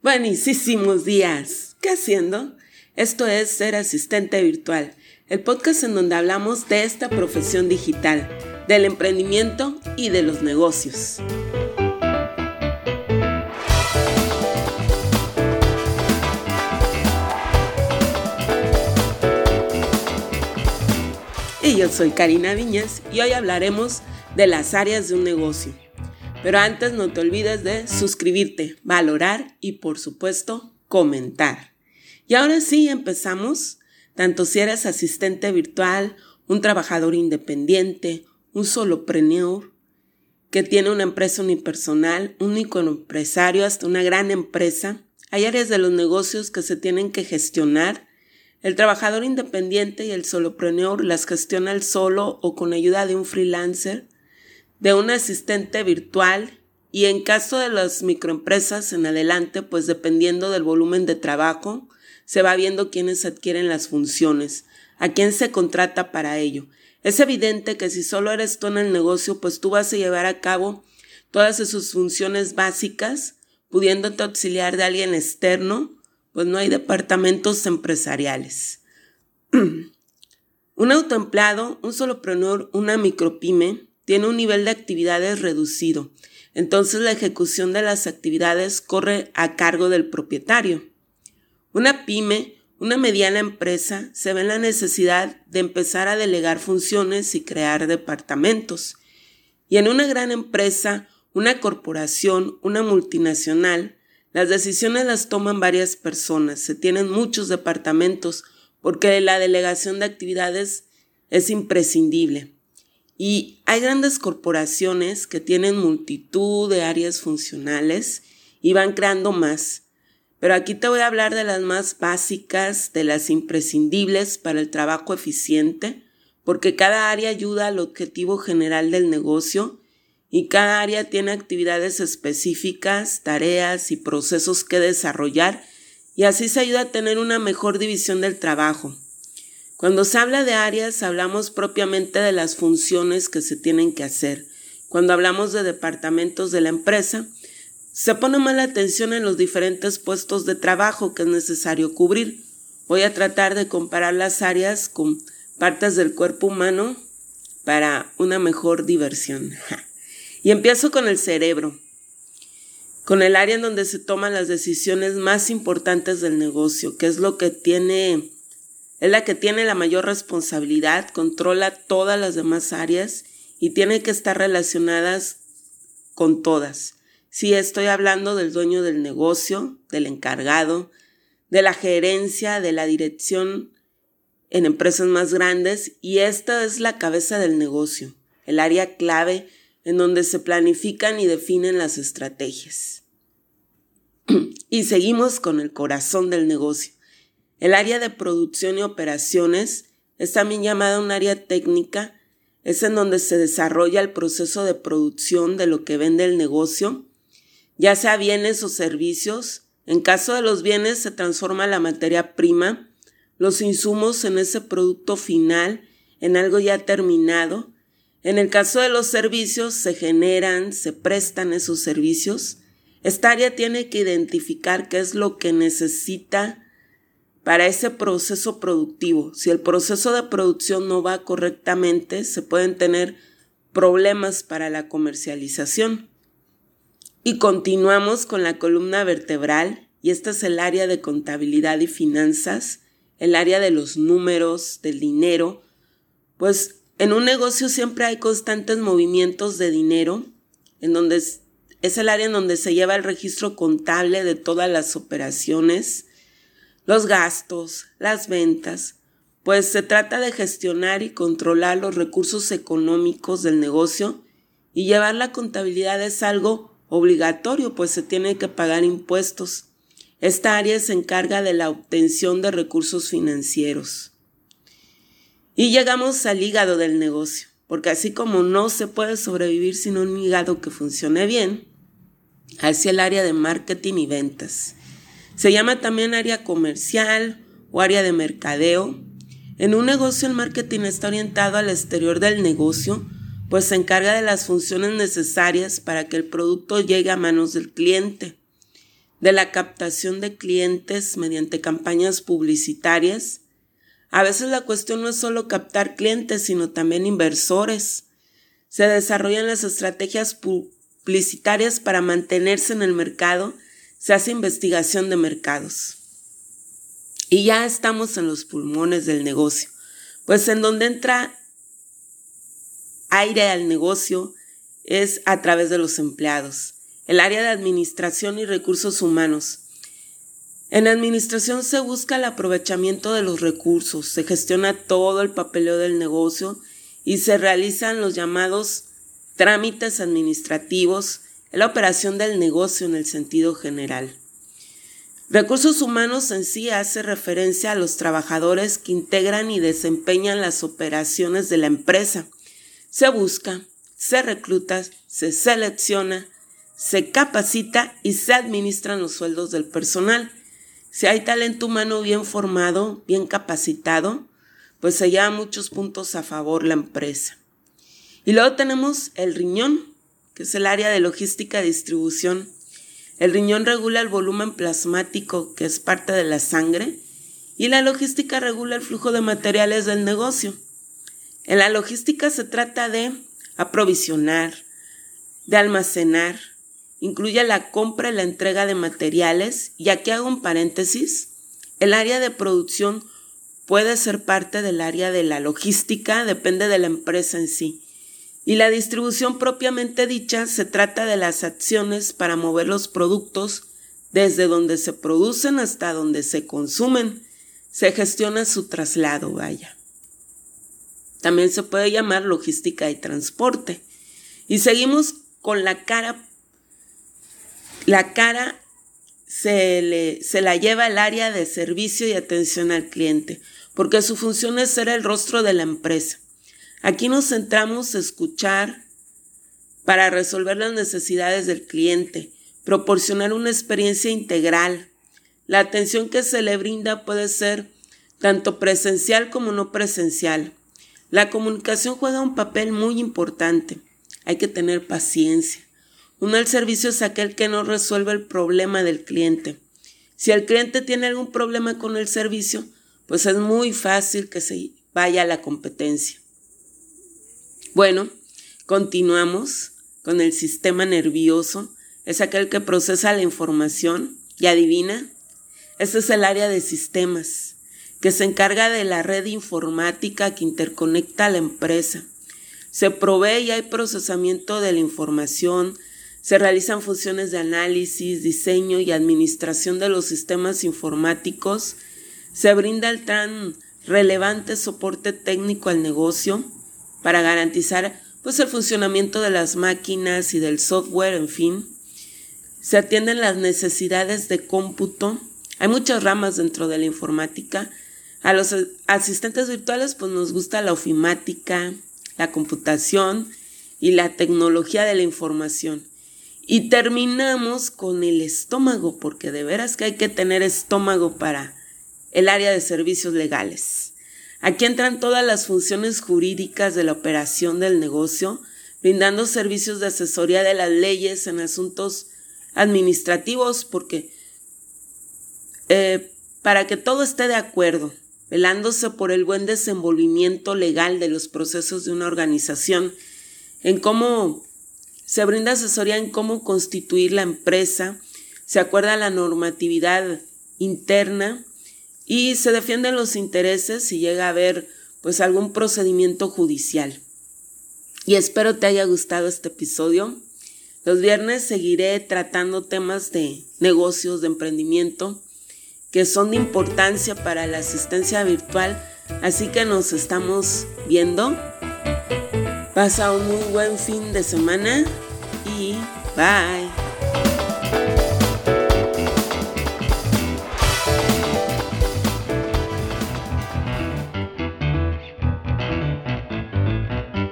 Buenísimos días. ¿Qué haciendo? Esto es Ser Asistente Virtual, el podcast en donde hablamos de esta profesión digital, del emprendimiento y de los negocios. Y yo soy Karina Viñas y hoy hablaremos de las áreas de un negocio. Pero antes no te olvides de suscribirte, valorar y por supuesto comentar. Y ahora sí empezamos, tanto si eres asistente virtual, un trabajador independiente, un solopreneur, que tiene una empresa unipersonal, un empresario hasta una gran empresa. Hay áreas de los negocios que se tienen que gestionar. El trabajador independiente y el solopreneur las gestiona el solo o con ayuda de un freelancer de un asistente virtual y en caso de las microempresas en adelante, pues dependiendo del volumen de trabajo, se va viendo quiénes adquieren las funciones, a quién se contrata para ello. Es evidente que si solo eres tú en el negocio, pues tú vas a llevar a cabo todas sus funciones básicas, pudiéndote auxiliar de alguien externo, pues no hay departamentos empresariales. un autoempleado, un solopreneur, una micropyme, tiene un nivel de actividades reducido, entonces la ejecución de las actividades corre a cargo del propietario. Una pyme, una mediana empresa, se ve en la necesidad de empezar a delegar funciones y crear departamentos. Y en una gran empresa, una corporación, una multinacional, las decisiones las toman varias personas, se tienen muchos departamentos, porque la delegación de actividades es imprescindible. Y hay grandes corporaciones que tienen multitud de áreas funcionales y van creando más. Pero aquí te voy a hablar de las más básicas, de las imprescindibles para el trabajo eficiente, porque cada área ayuda al objetivo general del negocio y cada área tiene actividades específicas, tareas y procesos que desarrollar y así se ayuda a tener una mejor división del trabajo. Cuando se habla de áreas, hablamos propiamente de las funciones que se tienen que hacer. Cuando hablamos de departamentos de la empresa, se pone más la atención en los diferentes puestos de trabajo que es necesario cubrir. Voy a tratar de comparar las áreas con partes del cuerpo humano para una mejor diversión. Y empiezo con el cerebro, con el área en donde se toman las decisiones más importantes del negocio, que es lo que tiene es la que tiene la mayor responsabilidad, controla todas las demás áreas y tiene que estar relacionadas con todas. Sí, estoy hablando del dueño del negocio, del encargado, de la gerencia, de la dirección en empresas más grandes y esta es la cabeza del negocio, el área clave en donde se planifican y definen las estrategias. y seguimos con el corazón del negocio, el área de producción y operaciones es también llamada un área técnica, es en donde se desarrolla el proceso de producción de lo que vende el negocio, ya sea bienes o servicios. En caso de los bienes se transforma la materia prima, los insumos en ese producto final, en algo ya terminado. En el caso de los servicios se generan, se prestan esos servicios. Esta área tiene que identificar qué es lo que necesita para ese proceso productivo. Si el proceso de producción no va correctamente, se pueden tener problemas para la comercialización. Y continuamos con la columna vertebral, y esta es el área de contabilidad y finanzas, el área de los números, del dinero, pues en un negocio siempre hay constantes movimientos de dinero, en donde es, es el área en donde se lleva el registro contable de todas las operaciones, los gastos, las ventas, pues se trata de gestionar y controlar los recursos económicos del negocio y llevar la contabilidad es algo obligatorio, pues se tiene que pagar impuestos. Esta área se encarga de la obtención de recursos financieros. Y llegamos al hígado del negocio, porque así como no se puede sobrevivir sin un hígado que funcione bien, hacia el área de marketing y ventas. Se llama también área comercial o área de mercadeo. En un negocio el marketing está orientado al exterior del negocio, pues se encarga de las funciones necesarias para que el producto llegue a manos del cliente. de la captación de clientes mediante campañas publicitarias. A veces la cuestión no es solo captar clientes, sino también inversores. Se desarrollan las estrategias publicitarias para mantenerse en el mercado, se hace investigación de mercados. Y ya estamos en los pulmones del negocio, pues en donde entra aire al negocio es a través de los empleados el área de administración y recursos humanos. En administración se busca el aprovechamiento de los recursos, se gestiona todo el papeleo del negocio y se realizan los llamados trámites administrativos, la operación del negocio en el sentido general. Recursos humanos en sí hace referencia a los trabajadores que integran y desempeñan las operaciones de la empresa. Se busca, se recluta, se selecciona, se capacita y se administran los sueldos del personal. Si hay talento humano bien formado, bien capacitado, pues se lleva muchos puntos a favor la empresa. Y luego tenemos el riñón, que es el área de logística distribución. El riñón regula el volumen plasmático, que es parte de la sangre, y la logística regula el flujo de materiales del negocio. En la logística se trata de aprovisionar, de almacenar, incluye la compra y la entrega de materiales, y aquí hago un paréntesis, el área de producción puede ser parte del área de la logística, depende de la empresa en sí. Y la distribución propiamente dicha se trata de las acciones para mover los productos desde donde se producen hasta donde se consumen. Se gestiona su traslado, vaya. También se puede llamar logística y transporte. Y seguimos con la cara la cara se, le, se la lleva al área de servicio y atención al cliente, porque su función es ser el rostro de la empresa. Aquí nos centramos en escuchar para resolver las necesidades del cliente, proporcionar una experiencia integral. La atención que se le brinda puede ser tanto presencial como no presencial. La comunicación juega un papel muy importante. Hay que tener paciencia. Un mal servicio es aquel que no resuelve el problema del cliente. Si el cliente tiene algún problema con el servicio, pues es muy fácil que se vaya a la competencia. Bueno, continuamos con el sistema nervioso. Es aquel que procesa la información y adivina. Este es el área de sistemas, que se encarga de la red informática que interconecta a la empresa. Se provee y hay procesamiento de la información, se realizan funciones de análisis, diseño y administración de los sistemas informáticos. Se brinda el tan relevante soporte técnico al negocio para garantizar pues, el funcionamiento de las máquinas y del software, en fin. Se atienden las necesidades de cómputo. Hay muchas ramas dentro de la informática. A los asistentes virtuales pues nos gusta la ofimática, la computación y la tecnología de la información. Y terminamos con el estómago, porque de veras que hay que tener estómago para el área de servicios legales. Aquí entran todas las funciones jurídicas de la operación del negocio, brindando servicios de asesoría de las leyes en asuntos administrativos, porque eh, para que todo esté de acuerdo, velándose por el buen desenvolvimiento legal de los procesos de una organización, en cómo se brinda asesoría en cómo constituir la empresa, se acuerda la normatividad interna y se defienden los intereses si llega a haber pues algún procedimiento judicial. Y espero te haya gustado este episodio. Los viernes seguiré tratando temas de negocios, de emprendimiento, que son de importancia para la asistencia virtual, así que nos estamos viendo Pasa un muy buen fin de semana y bye.